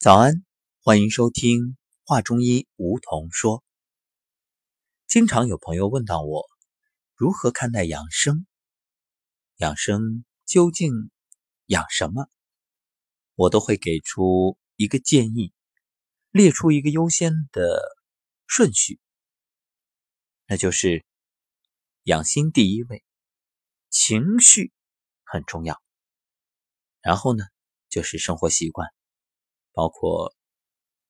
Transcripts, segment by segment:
早安，欢迎收听话中医梧桐说。经常有朋友问到我，如何看待养生？养生究竟养什么？我都会给出一个建议，列出一个优先的顺序，那就是养心第一位，情绪很重要，然后呢，就是生活习惯。包括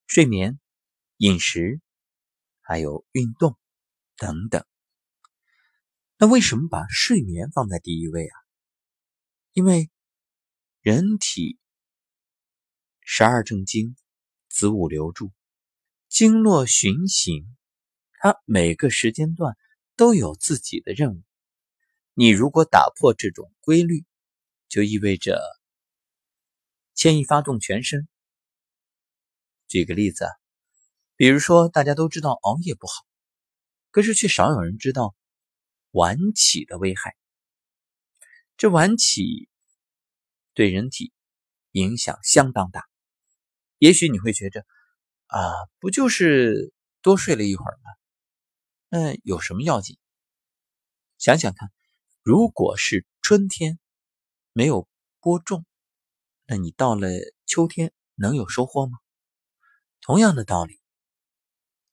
睡眠、饮食，还有运动等等。那为什么把睡眠放在第一位啊？因为人体十二正经、子午流注、经络循行，它每个时间段都有自己的任务。你如果打破这种规律，就意味着牵一发动全身。举个例子，比如说大家都知道熬夜不好，可是却少有人知道晚起的危害。这晚起对人体影响相当大。也许你会觉着啊，不就是多睡了一会儿吗？那有什么要紧？想想看，如果是春天没有播种，那你到了秋天能有收获吗？同样的道理，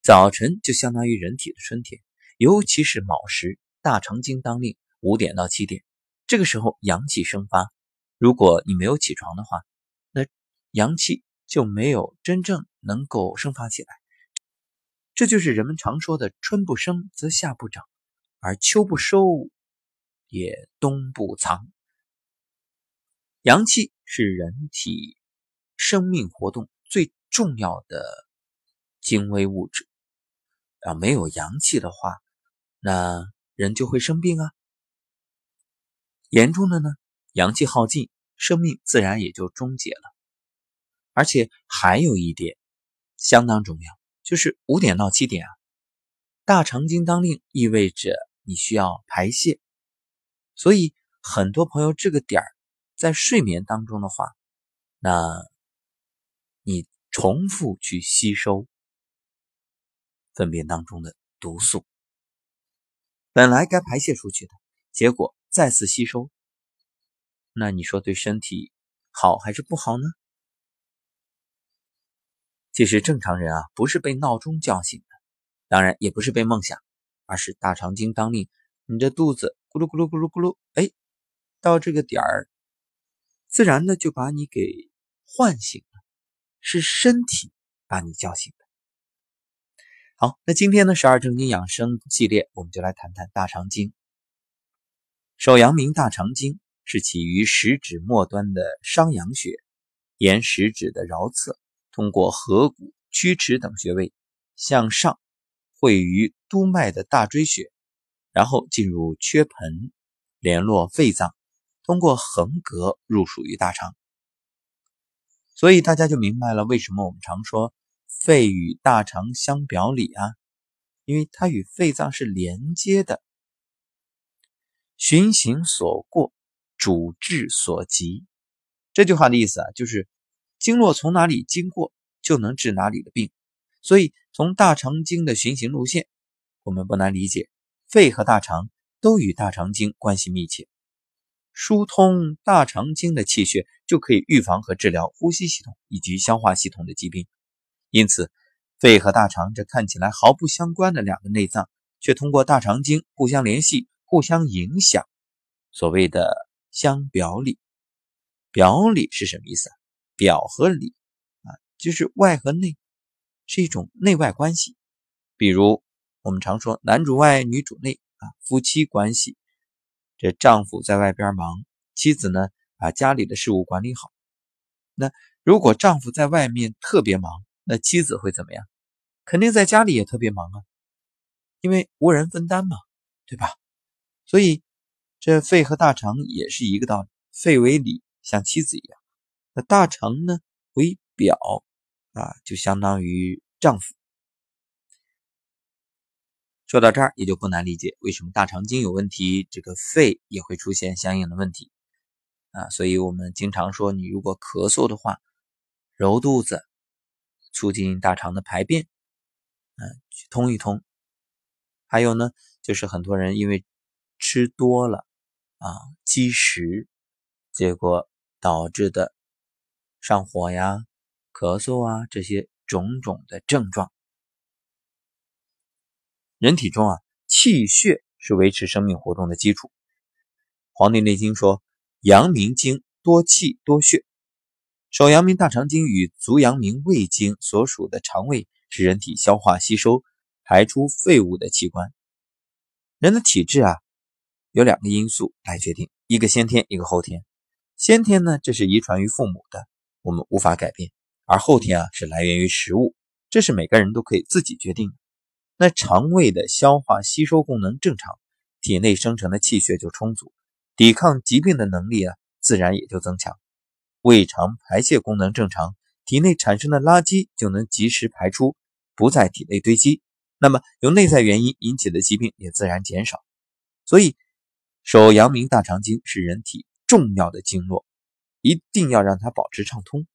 早晨就相当于人体的春天，尤其是卯时，大肠经当令，五点到七点，这个时候阳气生发。如果你没有起床的话，那阳气就没有真正能够生发起来。这就是人们常说的“春不生则夏不长，而秋不收也冬不藏”。阳气是人体生命活动最。重要的精微物质啊，没有阳气的话，那人就会生病啊。严重的呢，阳气耗尽，生命自然也就终结了。而且还有一点相当重要，就是五点到七点啊，大肠经当令，意味着你需要排泄。所以很多朋友这个点儿在睡眠当中的话，那你。重复去吸收粪便当中的毒素，本来该排泄出去的，结果再次吸收，那你说对身体好还是不好呢？其实正常人啊，不是被闹钟叫醒的，当然也不是被梦想，而是大肠经当令，你的肚子咕噜咕噜咕噜咕噜，哎，到这个点儿，自然的就把你给唤醒。是身体把你叫醒的。好，那今天呢，十二正经养生系列，我们就来谈谈大肠经。手阳明大肠经是起于食指末端的商阳穴，沿食指的桡侧，通过合谷、曲池等穴位向上汇于督脉的大椎穴，然后进入缺盆，联络肺脏，通过横膈入属于大肠。所以大家就明白了，为什么我们常说肺与大肠相表里啊？因为它与肺脏是连接的。循行所过，主治所及。这句话的意思啊，就是经络从哪里经过，就能治哪里的病。所以从大肠经的循行路线，我们不难理解，肺和大肠都与大肠经关系密切。疏通大肠经的气血，就可以预防和治疗呼吸系统以及消化系统的疾病。因此，肺和大肠这看起来毫不相关的两个内脏，却通过大肠经互相联系、互相影响。所谓的相表里，表里是什么意思啊？表和里啊，就是外和内，是一种内外关系。比如我们常说男主外女主内啊，夫妻关系。这丈夫在外边忙，妻子呢把家里的事务管理好。那如果丈夫在外面特别忙，那妻子会怎么样？肯定在家里也特别忙啊，因为无人分担嘛，对吧？所以这肺和大肠也是一个道理，肺为里，像妻子一样；那大肠呢为表，啊，就相当于丈夫。说到这儿，也就不难理解为什么大肠经有问题，这个肺也会出现相应的问题啊。所以我们经常说，你如果咳嗽的话，揉肚子促进大肠的排便，嗯，通一通。还有呢，就是很多人因为吃多了啊，积食，结果导致的上火呀、咳嗽啊这些种种的症状。人体中啊，气血是维持生命活动的基础。《黄帝内经》说：“阳明经多气多血。”手阳明大肠经与足阳明胃经所属的肠胃是人体消化吸收、排出废物的器官。人的体质啊，有两个因素来决定，一个先天，一个后天。先天呢，这是遗传于父母的，我们无法改变；而后天啊，是来源于食物，这是每个人都可以自己决定。那肠胃的消化吸收功能正常，体内生成的气血就充足，抵抗疾病的能力啊，自然也就增强。胃肠排泄功能正常，体内产生的垃圾就能及时排出，不在体内堆积。那么由内在原因引起的疾病也自然减少。所以，手阳明大肠经是人体重要的经络，一定要让它保持畅通。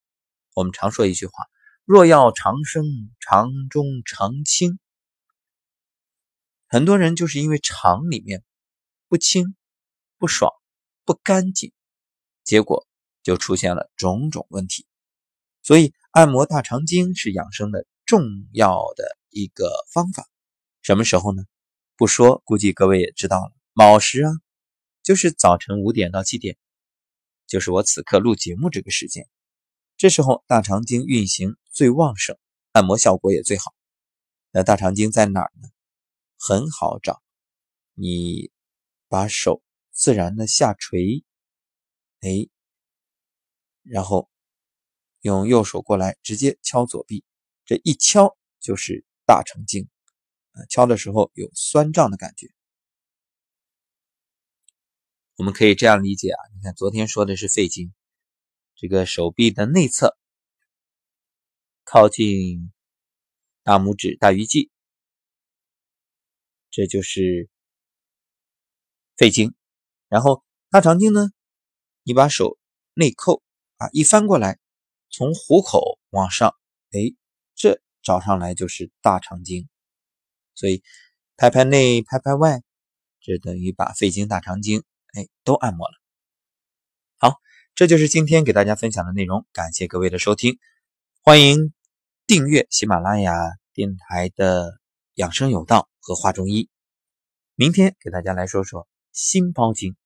我们常说一句话：“若要长生，肠中常清。”很多人就是因为肠里面不清、不爽、不干净，结果。就出现了种种问题，所以按摩大肠经是养生的重要的一个方法。什么时候呢？不说，估计各位也知道了。卯时啊，就是早晨五点到七点，就是我此刻录节目这个时间。这时候大肠经运行最旺盛，按摩效果也最好。那大肠经在哪儿呢？很好找，你把手自然的下垂，哎。然后用右手过来，直接敲左臂，这一敲就是大肠经。敲的时候有酸胀的感觉。我们可以这样理解啊，你看昨天说的是肺经，这个手臂的内侧，靠近大拇指大鱼际，这就是肺经。然后大肠经呢，你把手内扣。啊，一翻过来，从虎口往上，哎，这找上来就是大肠经，所以拍拍内，拍拍外，这等于把肺经、大肠经，哎，都按摩了。好，这就是今天给大家分享的内容，感谢各位的收听，欢迎订阅喜马拉雅电台的养生有道和画中医。明天给大家来说说心包经。